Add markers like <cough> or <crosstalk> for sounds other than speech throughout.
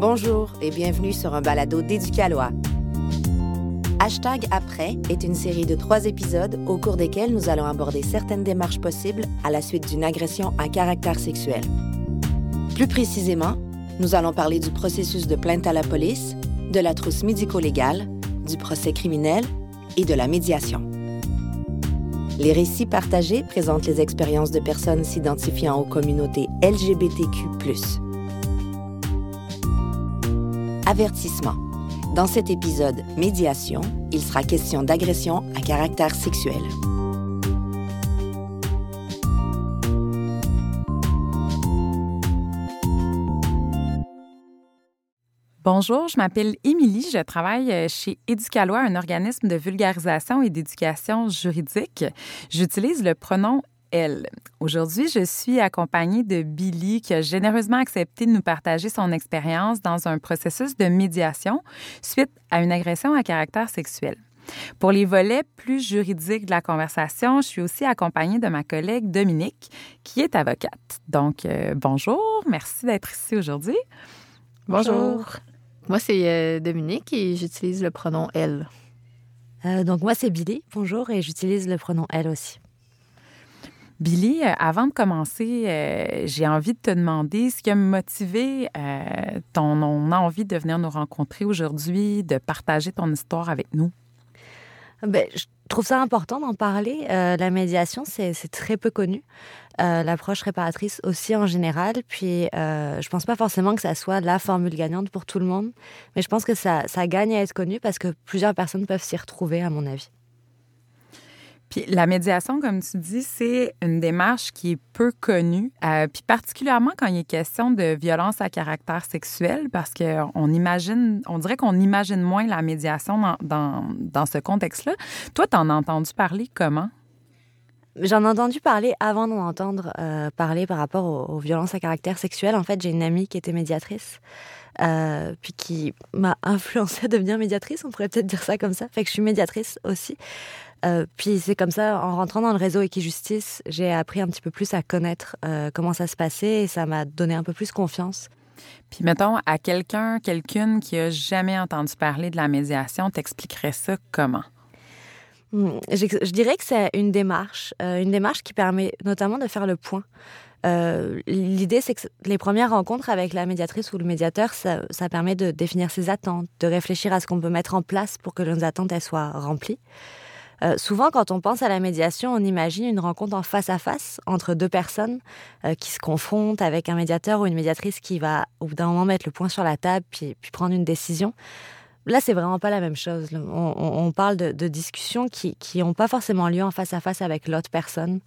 Bonjour et bienvenue sur un balado d'Éducalois. Hashtag Après est une série de trois épisodes au cours desquels nous allons aborder certaines démarches possibles à la suite d'une agression à caractère sexuel. Plus précisément, nous allons parler du processus de plainte à la police, de la trousse médico-légale, du procès criminel et de la médiation. Les récits partagés présentent les expériences de personnes s'identifiant aux communautés LGBTQ. Dans cet épisode Médiation, il sera question d'agression à caractère sexuel. Bonjour, je m'appelle Émilie, je travaille euh, chez Éducalois, un organisme de vulgarisation et d'éducation juridique. J'utilise le pronom elle. Aujourd'hui, je suis accompagnée de Billy qui a généreusement accepté de nous partager son expérience dans un processus de médiation suite à une agression à caractère sexuel. Pour les volets plus juridiques de la conversation, je suis aussi accompagnée de ma collègue Dominique, qui est avocate. Donc, euh, bonjour, merci d'être ici aujourd'hui. Bonjour. Moi, c'est euh, Dominique et j'utilise le pronom elle. Euh, donc, moi, c'est Billy. Bonjour et j'utilise le pronom elle aussi. Billy, euh, avant de commencer, j'ai envie de te demander ce qui a motivé ton envie de venir nous rencontrer aujourd'hui, de partager ton histoire avec nous. Ben, je trouve ça important d'en parler. Euh, la médiation, c'est très peu connu. Euh, l'approche réparatrice aussi en général. Puis, euh, je pense pas forcément que ça soit la formule gagnante pour tout le monde, mais je pense que ça gagne à être connu parce que plusieurs personnes peuvent s'y retrouver, à mon avis. Puis la médiation, comme tu dis, c'est une démarche qui est peu connue, euh, puis particulièrement quand il est question de violence à caractère sexuel, parce qu'on imagine, on dirait qu'on imagine moins la médiation dans, dans, ce contexte-là. Toi, t'en as entendu parler comment? J'en ai entendu parler avant d'en entendre euh, parler par rapport aux, violences à caractère sexuel. En fait, j'ai une amie qui était médiatrice, euh, puis qui m'a <laughs> influencée à devenir médiatrice, on pourrait peut-être dire ça comme ça. Fait que je suis médiatrice aussi. Euh, puis c'est comme ça, en rentrant dans le réseau Equijustice, j'ai appris un petit peu plus à connaître euh, comment ça se passait et ça m'a donné un peu plus confiance. Puis mettons, à quelqu'un, quelqu'une qui a jamais entendu parler de la médiation, t'expliquerais ça comment? Hmm, je, dirais que c'est une démarche, euh, une démarche qui permet notamment de faire le point. L'idée, c'est que les premières rencontres avec la médiatrice ou le médiateur, ça, ça permet de définir ses attentes, de réfléchir à ce qu'on peut mettre en place pour que nos attentes elles soient remplies. Euh, souvent, quand on pense à la médiation, on imagine une rencontre en face à face entre deux personnes euh, qui se confrontent avec un médiateur ou une médiatrice qui va, au bout d'un moment, mettre le point sur la table puis, puis prendre une décision. Là, c'est vraiment pas la même chose. On, parle de, discussions qui n'ont pas forcément lieu en face à face avec l'autre personne,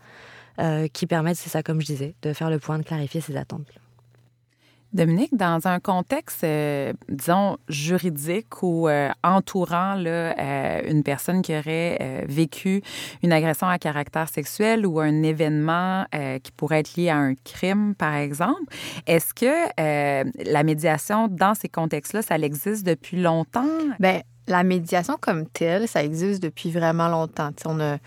euh, qui permettent, c'est ça comme je disais, de faire le point, de clarifier ses attentes. Dominique, dans un contexte, euh, disons, juridique ou euh, entourant là, euh, une personne qui aurait vécu une agression à caractère sexuel ou un événement qui pourrait être lié à un crime, par exemple, est-ce que la médiation dans ces contextes-là, ça existe depuis longtemps? Bien, la médiation comme telle, ça existe depuis vraiment longtemps. on a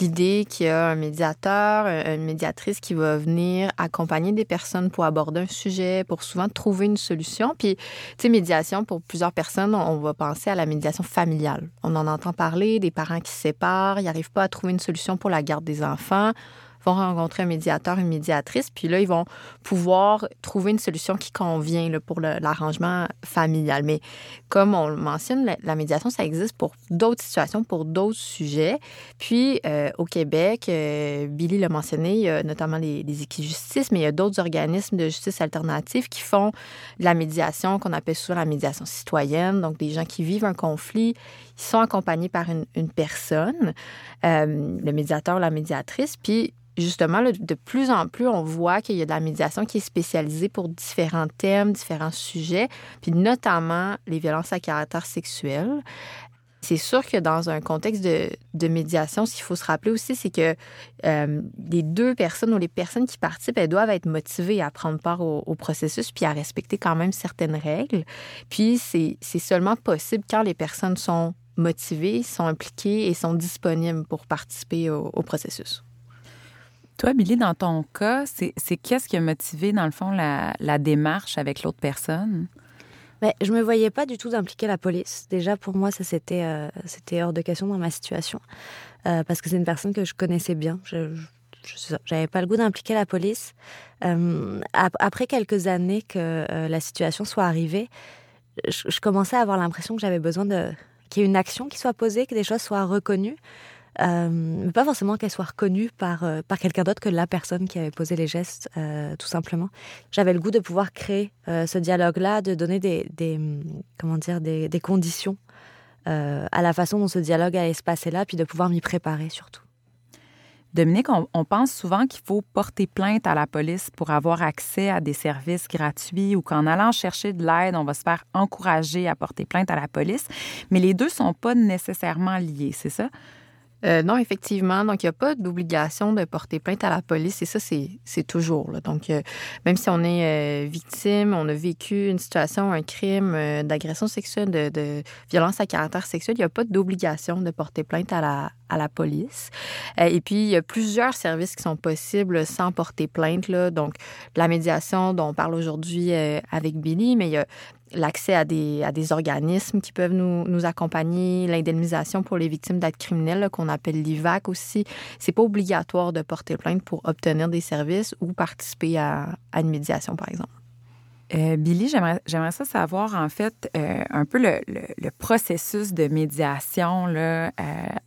l'idée qu'il y a un médiateur, une médiatrice qui va venir accompagner des personnes pour aborder un sujet, pour souvent trouver une solution. Puis, médiation, pour plusieurs personnes, on va penser à la médiation familiale. On en entend parler, des parents qui se séparent, ils n'arrivent pas à trouver une solution pour la garde des enfants vont rencontrer un médiateur, une médiatrice, puis là, ils vont pouvoir trouver une solution qui convient pour l'arrangement familial. Mais comme on le mentionne, la, médiation, ça existe pour d'autres situations, pour d'autres sujets. Puis, euh, au Québec, euh, Billy l'a mentionné, il y a notamment les, les équijustices, mais il y a d'autres organismes de justice alternative qui font de la médiation qu'on appelle souvent la médiation citoyenne, donc des gens qui vivent un conflit, ils sont accompagnés par une, personne, euh, le médiateur, la médiatrice, puis justement, de plus en plus, on voit qu'il y a de la médiation qui est spécialisée pour différents thèmes, différents sujets, puis notamment les violences à caractère sexuel. C'est sûr que dans un contexte de, médiation, ce qu'il faut se rappeler aussi, c'est que euh, les deux personnes ou les personnes qui participent, elles doivent être motivées à prendre part au, au processus puis à respecter quand même certaines règles. Puis c'est seulement possible quand les personnes sont motivées, sont impliquées et sont disponibles pour participer au processus. Toi, Billy, dans ton cas, c'est qu'est-ce qui a motivé, dans le fond, la, démarche avec l'autre personne? Mais je me voyais pas du tout d'impliquer la police. Déjà, pour moi, ça c'était euh, c'était hors de question dans ma situation. Euh, parce que c'est une personne que je connaissais bien. Je, n'avais pas le goût d'impliquer la police. Euh, après quelques années que la situation soit arrivée, je, commençais à avoir l'impression que j'avais besoin de qu'il y ait une action qui soit posée, que des choses soient reconnues. Euh, mais pas forcément qu'elle soit reconnue par, euh, par quelqu'un d'autre que la personne qui avait posé les gestes, euh, tout simplement. J'avais le goût de pouvoir créer ce dialogue-là, de donner des, des comment dire, des, des conditions à la façon dont ce dialogue allait se passer là, puis de pouvoir m'y préparer surtout. Dominique, on, pense souvent qu'il faut porter plainte à la police pour avoir accès à des services gratuits ou qu'en allant chercher de l'aide, on va se faire encourager à porter plainte à la police. Mais les deux sont pas nécessairement liés, c'est ça? Euh, non, effectivement. Donc, il n'y a pas d'obligation de porter plainte à la police et ça, c'est toujours. Là. Donc, euh, même si on est euh, victime, on a vécu une situation, un crime d'agression sexuelle, de, violence à caractère sexuel, il n'y a pas d'obligation de porter plainte à la, à la police. et puis, il y a plusieurs services qui sont possibles sans porter plainte. Là. Donc, la médiation dont on parle aujourd'hui avec Billy, mais il y a l'accès à des, à des organismes qui peuvent nous, nous accompagner, l'indemnisation pour les victimes d'actes criminels qu'on appelle l'IVAC aussi. C'est pas obligatoire de porter plainte pour obtenir des services ou participer à, à une médiation, par exemple. Euh, Billy, j'aimerais ça savoir, en fait, euh, un peu le, processus de médiation. Là. Euh,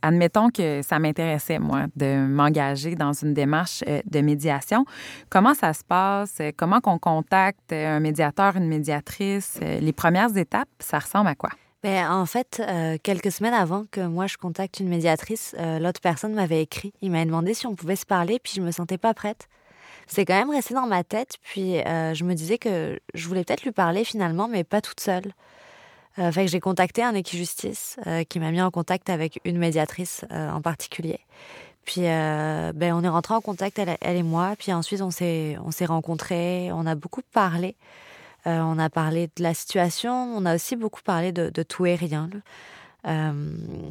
admettons que ça m'intéressait, moi, de m'engager dans une démarche de médiation. Comment ça se passe? Comment qu'on contacte un médiateur, une médiatrice? les premières étapes, ça ressemble à quoi? Bien, en fait, quelques semaines avant que moi je contacte une médiatrice, l'autre personne m'avait écrit. Il m'avait demandé si on pouvait se parler, puis je me sentais pas prête c'est quand même resté dans ma tête. Puis euh, je me disais que je voulais peut-être lui parler finalement, mais pas toute seule. Euh, fait j'ai contacté un équijustice euh, qui m'a mis en contact avec une médiatrice euh, en particulier. Puis ben, on est rentré en contact, elle, et moi. Puis ensuite, on s'est, on s'est rencontrés, on a beaucoup parlé. on a parlé de la situation, on a aussi beaucoup parlé de tout et rien. Euh,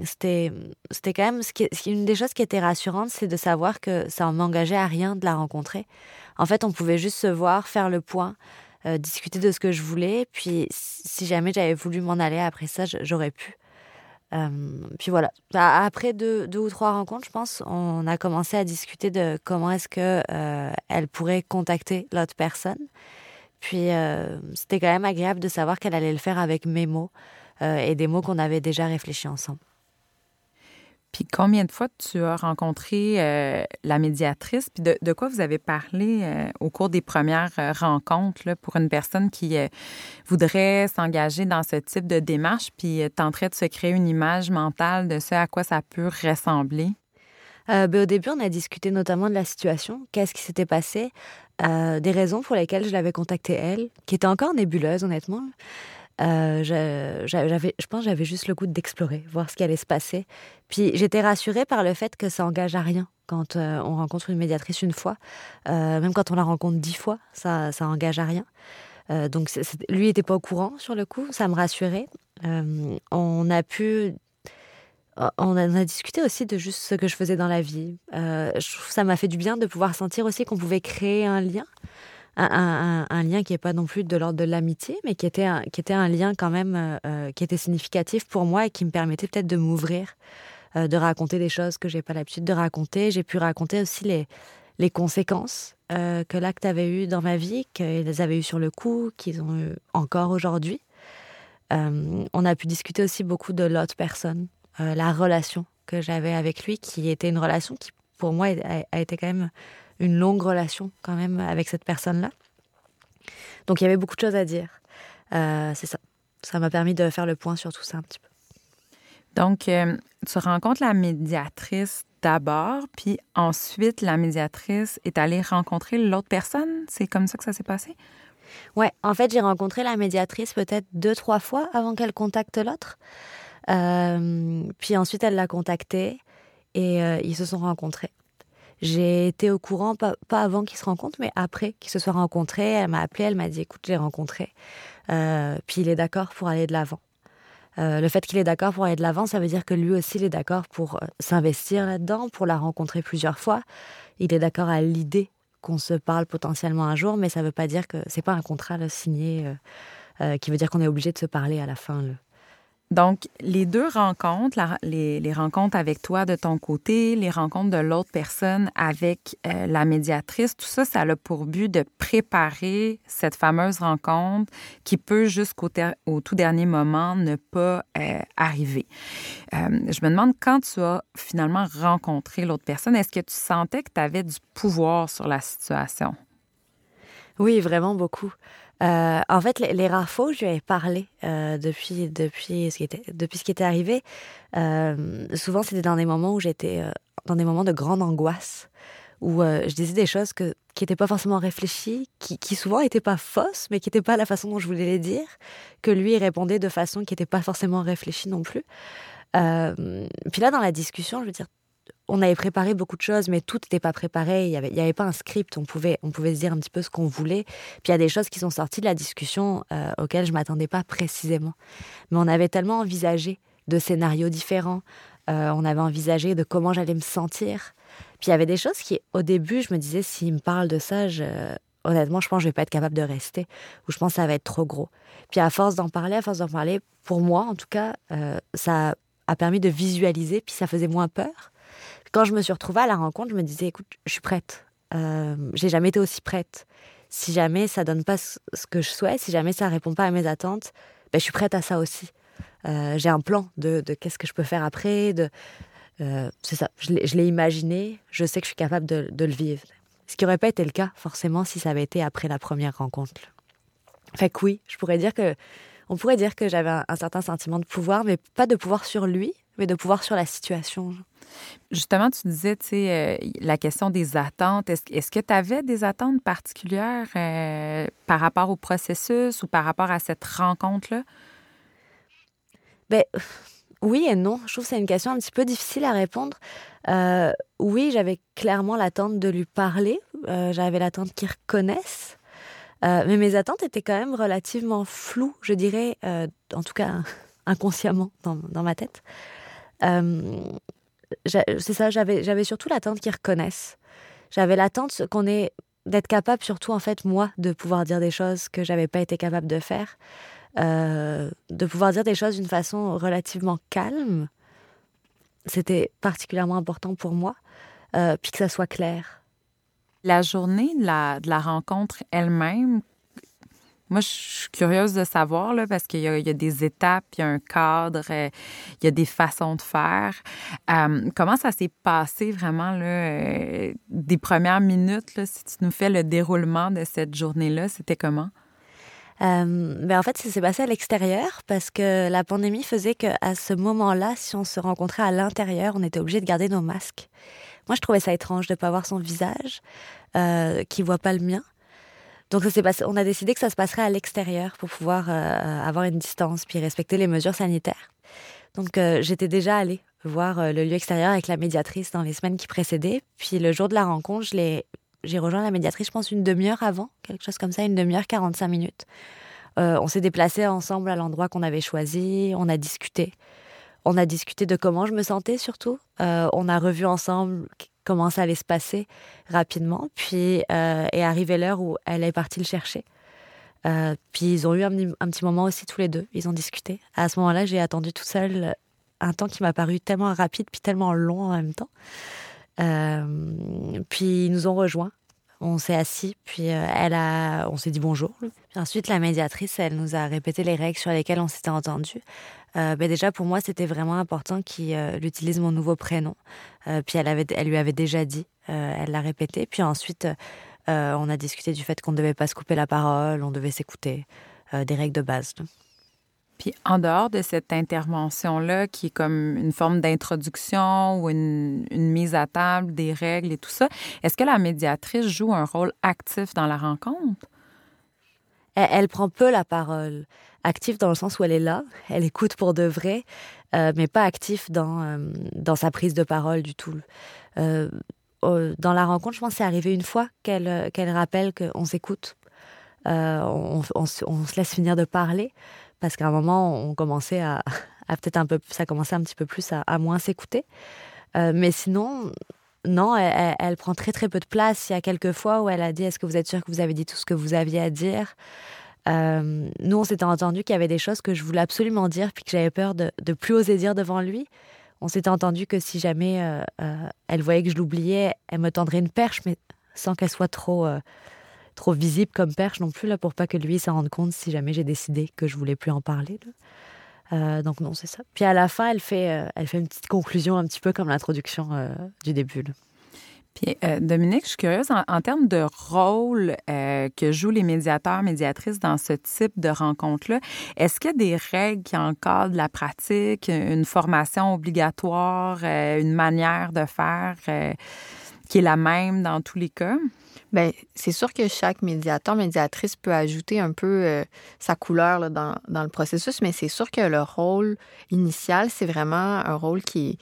c'était c'était quand même ce qui, une des choses qui était rassurante, c'est de savoir que ça ne m'engageait à rien de la rencontrer. En fait, on pouvait juste se voir, faire le point, euh, discuter de ce que je voulais. Puis, si jamais j'avais voulu m'en aller après ça, j'aurais pu. Euh, puis voilà. Après deux, deux, ou trois rencontres, je pense, on a commencé à discuter de comment est-ce que elle pourrait contacter l'autre personne. Puis c'était quand même agréable de savoir qu'elle allait le faire avec mes mots. Euh, et des mots qu'on avait déjà réfléchis ensemble. Puis combien de fois tu as rencontré euh, la médiatrice? Puis de, quoi vous avez parlé euh, au cours des premières rencontres là, pour une personne qui voudrait s'engager dans ce type de démarche? Puis tenterait de se créer une image mentale de ce à quoi ça peut ressembler? Ben, au début, on a discuté notamment de la situation, qu'est-ce qui s'était passé, des raisons pour lesquelles je l'avais contactée elle, qui était encore nébuleuse honnêtement. Euh, j'avais, je pense j'avais juste le goût d'explorer, voir ce qui allait se passer. Puis j'étais rassurée par le fait que ça engage à rien quand euh, on rencontre une médiatrice une fois. Euh, même quand on la rencontre dix fois, ça, ça engage à rien. donc lui n'était pas au courant sur le coup, ça me rassurait. on a pu on a, a, discuté aussi de juste ce que je faisais dans la vie. je ça m'a fait du bien de pouvoir sentir aussi qu'on pouvait créer un lien un, lien qui n'est pas non plus de l'ordre de l'amitié, mais qui était, un, qui était un lien quand même euh, euh, qui était significatif pour moi et qui me permettait peut-être de m'ouvrir, euh, de raconter des choses que j'ai pas l'habitude de raconter. J'ai pu raconter aussi les, les conséquences que l'acte avait eues dans ma vie, qu'ils avaient eues sur le coup, qu'ils ont eu encore aujourd'hui. on a pu discuter aussi beaucoup de l'autre personne, la relation que j'avais avec lui, qui était une relation qui, pour moi, a été quand même une longue relation quand même avec cette personne-là. Donc il y avait beaucoup de choses à dire. Euh, c'est ça. Ça m'a permis de faire le point sur tout ça un petit peu. Donc, euh, tu rencontres la médiatrice d'abord, puis ensuite, la médiatrice est allée rencontrer l'autre personne. C'est comme ça que ça s'est passé? Ouais, en fait, j'ai rencontré la médiatrice peut-être deux, trois fois avant qu'elle contacte l'autre. Euh, puis ensuite, elle l'a contacté et ils se sont rencontrés. J'ai été au courant, pas, avant qu'ils se rencontrent, mais après qu'ils se soient rencontrés. Elle m'a appelé, elle m'a dit écoute, j'ai rencontré. Euh, puis il est d'accord pour aller de l'avant. Euh, le fait qu'il est d'accord pour aller de l'avant, ça veut dire que lui aussi, il est d'accord pour euh, s'investir là-dedans, pour la rencontrer plusieurs fois. Il est d'accord à l'idée qu'on se parle potentiellement un jour, mais ça ne veut pas dire que c'est pas un contrat signé qui veut dire qu'on est obligé de se parler à la fin. Donc, les deux rencontres, les, rencontres avec toi de ton côté, les rencontres de l'autre personne avec euh, la médiatrice, tout ça, ça a pour but de préparer cette fameuse rencontre qui peut jusqu'au au tout dernier moment ne pas euh, arriver. Euh, je me demande quand tu as finalement rencontré l'autre personne, est-ce que tu sentais que tu avais du pouvoir sur la situation? Oui, vraiment beaucoup. Euh, en fait, les, rares fois je lui avais parlé euh, depuis, depuis, ce qui était, depuis ce qui était arrivé, euh, souvent c'était dans des moments où j'étais dans des moments de grande angoisse, où je disais des choses que, qui n'étaient pas forcément réfléchies, qui, qui souvent n'étaient pas fausses, mais qui n'étaient pas la façon dont je voulais les dire, que lui répondait de façon qui n'était pas forcément réfléchie non plus. puis là, dans la discussion, je veux dire, on avait préparé beaucoup de choses, mais tout n'était pas préparé. Il n'y avait, pas un script. On pouvait, on pouvait se dire un petit peu ce qu'on voulait. Puis il y a des choses qui sont sorties de la discussion euh, auxquelles je m'attendais pas précisément. Mais on avait tellement envisagé de scénarios différents. Euh, on avait envisagé de comment j'allais me sentir. Puis il y avait des choses qui, au début, je me disais, s'il me parle de ça, honnêtement, je pense que je vais pas être capable de rester. Ou je pense que ça va être trop gros. Puis à force d'en parler, à force d'en parler, pour moi, en tout cas, euh, ça a permis de visualiser, puis ça faisait moins peur. Quand je me suis retrouvée à la rencontre, je me disais, écoute, je suis prête. Euh, j'ai jamais été aussi prête. Si jamais ça donne pas ce que je souhaite, si jamais ça répond pas à mes attentes, ben, je suis prête à ça aussi. Euh, j'ai un plan de, qu'est-ce que je peux faire après. De, euh, c'est ça, je l'ai imaginé, je sais que je suis capable de, le vivre. Ce qui n'aurait pas été le cas, forcément, si ça avait été après la première rencontre. Fait que oui, je pourrais dire que, on pourrait dire que j'avais un, certain sentiment de pouvoir, mais pas de pouvoir sur lui, mais de pouvoir sur la situation. Justement, tu disais, tu sais, euh, la question des attentes. Est-ce, que tu avais des attentes particulières euh, par rapport au processus ou par rapport à cette rencontre-là? Ben, oui et non. Je trouve que c'est une question un petit peu difficile à répondre. Euh, oui, j'avais clairement l'attente de lui parler. j'avais l'attente qu'il reconnaisse. mais mes attentes étaient quand même relativement floues, je dirais, en tout cas <laughs> inconsciemment dans, dans ma tête c'est ça, j'avais, j'avais surtout l'attente qu'ils reconnaissent. J'avais l'attente qu'on est d'être capable, surtout en fait, moi, de pouvoir dire des choses que j'avais pas été capable de faire, euh, de pouvoir dire des choses d'une façon relativement calme. C'était particulièrement important pour moi, euh, puis que ça soit clair. La journée de la, de la rencontre elle-même, moi, je suis curieuse de savoir, là, parce qu'il y, a des étapes, il y a un cadre, euh, il y a des façons de faire. Euh, comment ça s'est passé vraiment, là, euh, des premières minutes, là, si tu nous fais le déroulement de cette journée-là, c'était comment? ben en fait, ça s'est passé à l'extérieur parce que la pandémie faisait qu'à ce moment-là, si on se rencontrait à l'intérieur, on était obligé de garder nos masques. Moi, je trouvais ça étrange de ne pas voir son visage, qui voit pas le mien. Donc ça passé, on a décidé que ça se passerait à l'extérieur pour pouvoir euh, avoir une distance puis respecter les mesures sanitaires. Donc euh, j'étais déjà allée voir euh, le lieu extérieur avec la médiatrice dans les semaines qui précédaient. Puis le jour de la rencontre, j'ai rejoint la médiatrice, je pense, une demi-heure avant, quelque chose comme ça, une demi-heure, 45 minutes. on s'est déplacés ensemble à l'endroit qu'on avait choisi, on a discuté. On a discuté de comment je me sentais surtout. on a revu ensemble comment ça allait se passer rapidement. Puis euh, est arrivée l'heure où elle est partie le chercher. Euh, puis ils ont eu un, petit moment aussi tous les deux. Ils ont discuté. À ce moment-là, j'ai attendu toute seule un temps qui m'a paru tellement rapide puis tellement long en même temps. Euh, puis ils nous ont rejoints. On s'est assis, puis elle a, on s'est dit bonjour. Puis ensuite, la médiatrice, elle nous a répété les règles sur lesquelles on s'était entendu. Euh, ben déjà pour moi c'était vraiment important qu'il euh, utilise mon nouveau prénom. Euh, puis elle, avait, elle lui avait déjà dit, elle l'a répété. Puis ensuite on a discuté du fait qu'on ne devait pas se couper la parole, on devait s'écouter, des règles de base. Puis en dehors de cette intervention-là, qui est comme une forme d'introduction ou une, mise à table des règles et tout ça, est-ce que la médiatrice joue un rôle actif dans la rencontre? elle, prend peu la parole. Active dans le sens où elle est là, elle écoute pour de vrai, euh, mais pas active dans, euh, dans sa prise de parole du tout. Euh, dans la rencontre, je pense que c'est arrivé une fois qu'elle rappelle qu'on s'écoute. On, se laisse finir de parler parce qu'à un moment on commençait à, peut-être un peu ça commençait un petit peu plus à, moins s'écouter. Mais sinon non elle, prend très très peu de place. Il y a quelques fois où elle a dit est-ce que vous êtes sûr que vous avez dit tout ce que vous aviez à dire? Euh, nous, on s'était entendu qu'il y avait des choses que je voulais absolument dire, puis que j'avais peur de, plus oser dire devant lui. On s'était entendu que si jamais euh, euh, elle voyait que je l'oubliais, elle me tendrait une perche, mais sans qu'elle soit trop, trop visible comme perche non plus, là, pour pas que lui s'en rende compte si jamais j'ai décidé que je voulais plus en parler. donc non, c'est ça. Puis à la fin, elle fait, elle fait une petite conclusion, un petit peu comme l'introduction du début. Puis, euh, Dominique, je suis curieuse, en, termes de rôle euh, que jouent les médiateurs, médiatrices dans ce type de rencontre-là, est-ce qu'il y a des règles qui encadrent la pratique, une formation obligatoire, euh, une manière de faire qui est la même dans tous les cas? Bien, c'est sûr que chaque médiateur, médiatrice peut ajouter un peu sa couleur dans, le processus, mais c'est sûr que le rôle initial, c'est vraiment un rôle qui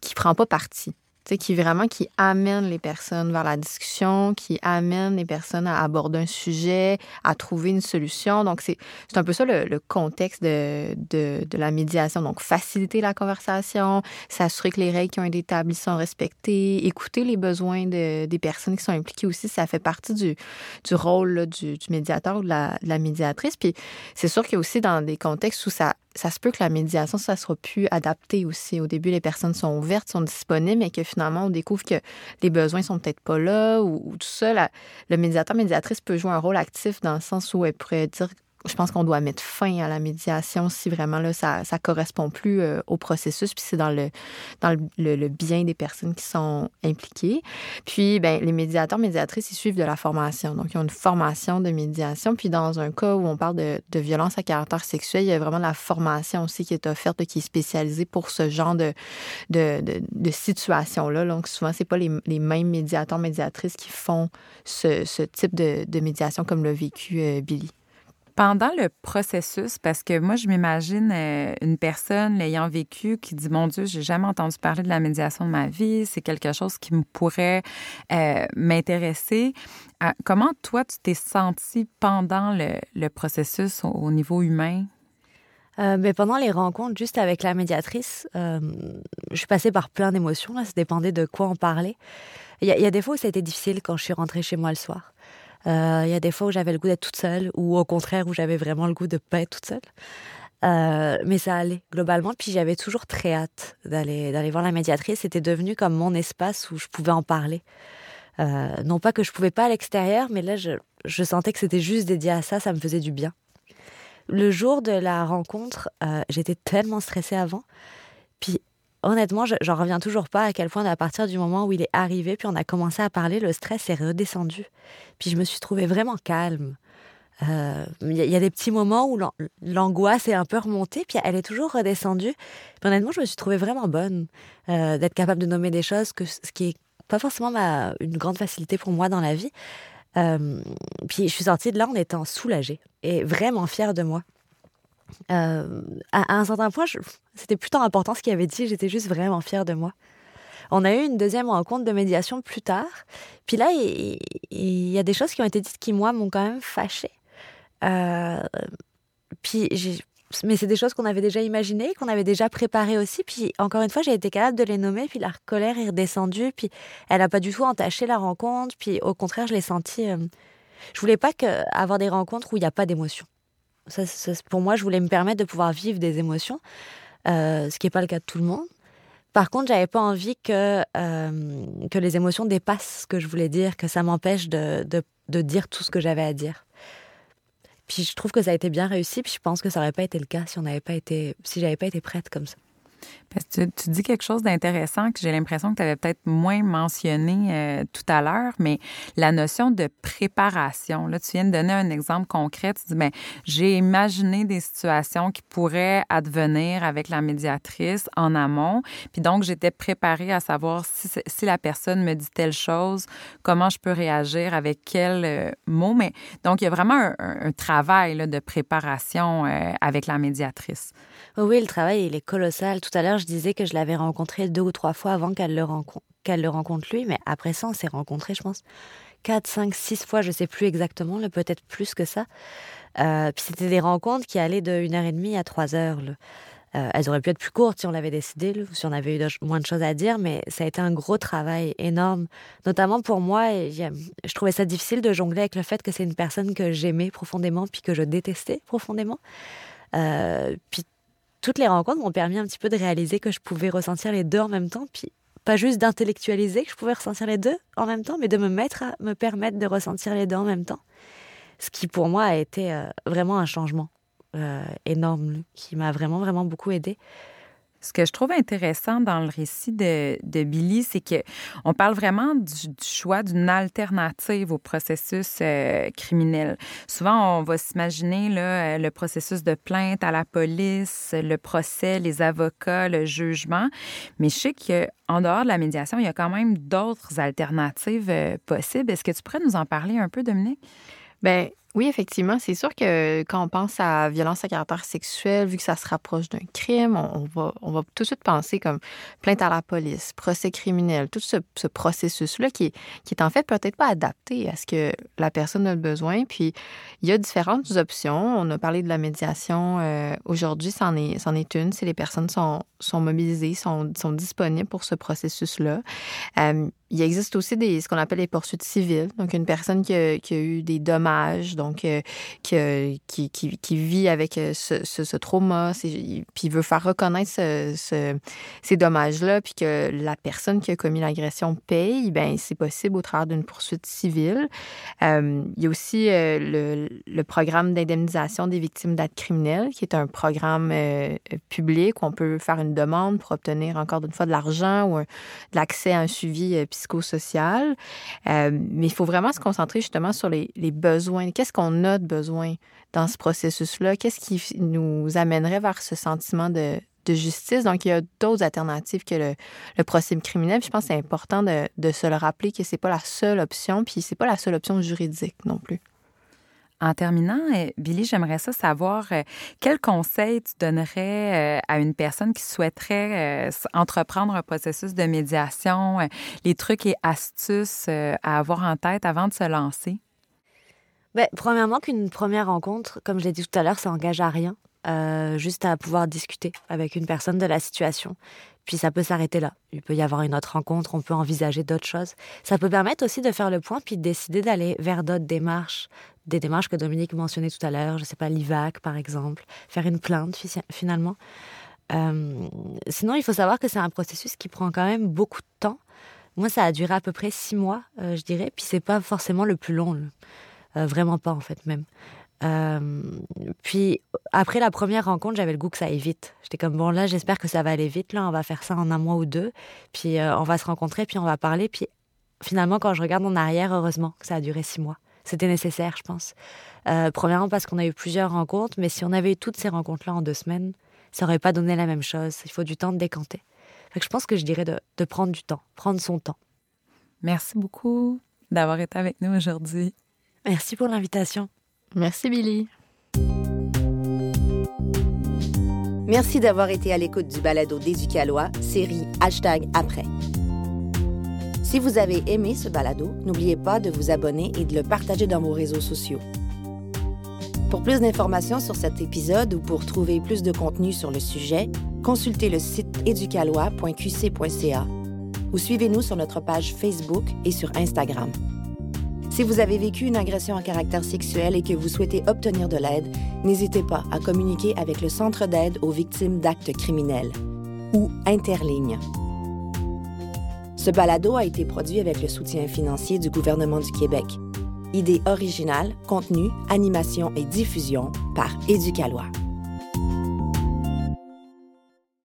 qui prend pas parti qui vraiment qui amène les personnes vers la discussion, qui amène les personnes à aborder un sujet, à trouver une solution. Donc, c'est un peu ça le, contexte de, de, la médiation. Donc, faciliter la conversation, s'assurer que les règles qui ont été établies sont respectées, écouter les besoins de, des personnes qui sont impliquées aussi, ça fait partie du, du rôle du, médiateur ou la, de la médiatrice. Puis, c'est sûr qu'il y a aussi dans des contextes où ça ça se peut que la médiation, ça sera plus adapté aussi. Au début, les personnes sont ouvertes, sont disponibles, mais que finalement, on découvre que les besoins sont peut-être pas là ou, tout ça. le médiateur, médiatrice peut jouer un rôle actif dans le sens où elle pourrait dire je pense qu'on doit mettre fin à la médiation si vraiment là, ça ne correspond plus euh, au processus, puis c'est dans, le, dans le, bien des personnes qui sont impliquées. Puis, ben, les médiateurs, médiatrices, ils suivent de la formation. Donc, ils ont une formation de médiation. Puis, dans un cas où on parle de, de violence à caractère sexuel, il y a vraiment de la formation aussi qui est offerte, qui est spécialisée pour ce genre de, de, de, situation-là. Donc, souvent, c'est pas les, les, mêmes médiateurs, médiatrices qui font ce, ce type de, de médiation comme l'a vécu euh, Billy. Pendant le processus, parce que moi, je m'imagine euh, une personne l'ayant vécu qui dit Mon Dieu, j'ai jamais entendu parler de la médiation de ma vie, c'est quelque chose qui me pourrait euh, m'intéresser. Euh, comment, toi, tu t'es senti pendant le, processus au, niveau humain? mais ben, pendant les rencontres, juste avec la médiatrice, je suis passée par plein d'émotions. Ça dépendait de quoi on parlait. Il y, y, a des fois où ça a été difficile quand je suis rentrée chez moi le soir. Euh, il y a des fois où j'avais le goût d'être toute seule ou au contraire où j'avais vraiment le goût de pas être toute seule. Euh, mais ça allait globalement. Puis j'avais toujours très hâte d'aller d'aller voir la médiatrice. C'était devenu comme mon espace où je pouvais en parler. Euh, non pas que je pouvais pas à l'extérieur, mais là je, je sentais que c'était juste dédié à ça. Ça me faisait du bien. Le jour de la rencontre, j'étais tellement stressée avant. Puis honnêtement, j'en reviens toujours pas à quel point, à partir du moment où il est arrivé, puis on a commencé à parler, le stress est redescendu. Puis je me suis trouvée vraiment calme. Euh, il y, a des petits moments où l'angoisse est un peu remontée, puis elle est toujours redescendue. Puis honnêtement, je me suis trouvée vraiment bonne euh, d'être capable de nommer des choses, que, ce qui est pas forcément ma, une grande facilité pour moi dans la vie. Euh, puis je suis sortie de là en étant soulagée et vraiment fière de moi. Euh, à, un certain point, c'était plus tant important ce qu'il avait dit, j'étais juste vraiment fière de moi. On a eu une deuxième rencontre de médiation plus tard. Puis là, il, y a des choses qui ont été dites qui, moi, m'ont quand même fâchée. Euh, puis mais c'est des choses qu'on avait déjà imaginées, qu'on avait déjà préparées aussi. Puis encore une fois, j'ai été capable de les nommer. Puis la colère est redescendue. Puis elle n'a pas du tout entaché la rencontre. Puis au contraire, je l'ai senti. Euh, je voulais pas avoir des rencontres où il n'y a pas d'émotion pour moi, je voulais me permettre de pouvoir vivre des émotions, euh, ce qui n'est pas le cas de tout le monde. Par contre, j'avais pas envie que, euh, les émotions dépassent ce que je voulais dire, que ça m'empêche de, dire tout ce que j'avais à dire. Puis je trouve que ça a été bien réussi, puis je pense que ça n'aurait pas été le cas si on n'avait si j'avais pas été prête comme ça. Tu, dis quelque chose d'intéressant que j'ai l'impression que tu avais peut-être moins mentionné euh, tout à l'heure, mais la notion de préparation. Là, tu viens de donner un exemple concret. Tu dis, ben, j'ai imaginé des situations qui pourraient advenir avec la médiatrice en amont. Puis donc, j'étais préparée à savoir si, si, la personne me dit telle chose, comment je peux réagir, avec quel euh, mot. Mais donc, il y a vraiment un, travail là, de préparation euh, avec la médiatrice. Oui, le travail, il est colossal. À l'heure, je disais que je l'avais rencontré deux ou trois fois avant qu'elle le, rencontre, le rencontre lui, mais après ça, on s'est rencontrés, je pense, quatre, cinq, six fois, je sais plus exactement, peut-être plus que ça. Euh, puis c'était des rencontres qui allaient de une heure et demie à trois heures. Euh, elles auraient pu être plus courtes si on l'avait décidé, si on avait eu moins de choses à dire, mais ça a été un gros travail énorme, notamment pour moi. Je trouvais ça difficile de jongler avec le fait que c'est une personne que j'aimais profondément puis que je détestais profondément. Euh, puis toutes les rencontres m'ont permis un petit peu de réaliser que je pouvais ressentir les deux en même temps, puis pas juste d'intellectualiser que je pouvais ressentir les deux en même temps, mais de me mettre à me permettre de ressentir les deux en même temps. Ce qui pour moi a été euh, vraiment un changement euh, énorme qui m'a vraiment, vraiment beaucoup aidé. Ce que je trouve intéressant dans le récit de, de Billy, c'est que on parle vraiment du, choix d'une alternative au processus euh, criminel. Souvent, on va s'imaginer là, le processus de plainte à la police, le procès, les avocats, le jugement. Mais je sais qu'en dehors de la médiation, il y a quand même d'autres alternatives euh, possibles. Est-ce que tu pourrais nous en parler un peu, Dominique? Bien, oui, effectivement, c'est sûr que quand on pense à violence à caractère sexuel, vu que ça se rapproche d'un crime, on, va, on va tout de suite penser comme plainte à la police, procès criminel, tout ce, processus-là qui, qui est en fait peut-être pas adapté à ce que la personne a besoin. Puis, il y a différentes options. On a parlé de la médiation. Euh, aujourd'hui, c'en est, c'en est une. Si les personnes sont, sont mobilisées, sont, sont disponibles pour ce processus-là. Euh, il existe aussi des, ce qu'on appelle les poursuites civiles. Donc, une personne qui a, eu des dommages, donc euh, qui, qui, qui, vit avec euh, ce, ce, trauma, puis veut faire reconnaître ce, ces dommages-là, puis que la personne qui a commis l'agression paye, ben c'est possible au travers d'une poursuite civile. Il y a aussi le, le, programme d'indemnisation des victimes d'actes criminels, qui est un programme public où on peut faire une demande pour obtenir encore une fois de l'argent ou de l'accès à un suivi psychosocial. Euh, mais il faut vraiment se concentrer justement sur les, besoins. Qu'est-ce qu'on a de besoin dans ce processus-là? Qu'est-ce qui nous amènerait vers ce sentiment de, justice? Donc, il y a d'autres alternatives que le, procès criminel. je pense que c'est important de, de, se le rappeler que c'est pas la seule option, puis c'est pas la seule option juridique non plus. En terminant, euh, Billy, j'aimerais ça savoir euh, quel conseil tu donnerais euh, à une personne qui souhaiterait entreprendre un processus de médiation, les trucs et astuces à avoir en tête avant de se lancer? Bien, premièrement, qu'une première rencontre, comme je l'ai dit tout à l'heure, ça engage à rien. juste à pouvoir discuter avec une personne de la situation. Puis ça peut s'arrêter là. Il peut y avoir une autre rencontre, on peut envisager d'autres choses. Ça peut permettre aussi de faire le point puis de décider d'aller vers d'autres démarches, des démarches que Dominique mentionnait tout à l'heure, je ne sais pas, l'IVAC par exemple, faire une plainte finalement. Euh, sinon, il faut savoir que c'est un processus qui prend quand même beaucoup de temps. Moi, ça a duré à peu près six mois, euh, je dirais, puis c'est pas forcément le plus long, euh, vraiment pas en fait même. Puis après la première rencontre, j'avais le goût que ça aille vite. J'étais comme bon là, j'espère que ça va aller vite. Là, on va faire ça en un mois ou deux. Puis on va se rencontrer, puis on va parler. Puis finalement, quand je regarde en arrière, heureusement que ça a duré six mois. C'était nécessaire, je pense. Euh, premièrement parce qu'on a eu plusieurs rencontres, mais si on avait eu toutes ces rencontres-là en deux semaines, ça aurait pas donné la même chose. Il faut du temps de décanter. Fait que je pense que je dirais de, de prendre du temps, prendre son temps. Merci beaucoup d'avoir été avec nous aujourd'hui. Merci pour l'invitation. Merci Billy. Merci d'avoir été à l'écoute du balado d'Éducalois, série Hashtag Après. Si vous avez aimé ce balado, n'oubliez pas de vous abonner et de le partager dans vos réseaux sociaux. Pour plus d'informations sur cet épisode ou pour trouver plus de contenu sur le sujet, consultez le site éducalois.qc.ca ou suivez-nous sur notre page Facebook et sur Instagram. Si vous avez vécu une agression à caractère sexuel et que vous souhaitez obtenir de l'aide, n'hésitez pas à communiquer avec le Centre d'aide aux victimes d'actes criminels ou Interligne. Ce balado a été produit avec le soutien financier du gouvernement du Québec. Idée originale, contenu, animation et diffusion par Éducalois.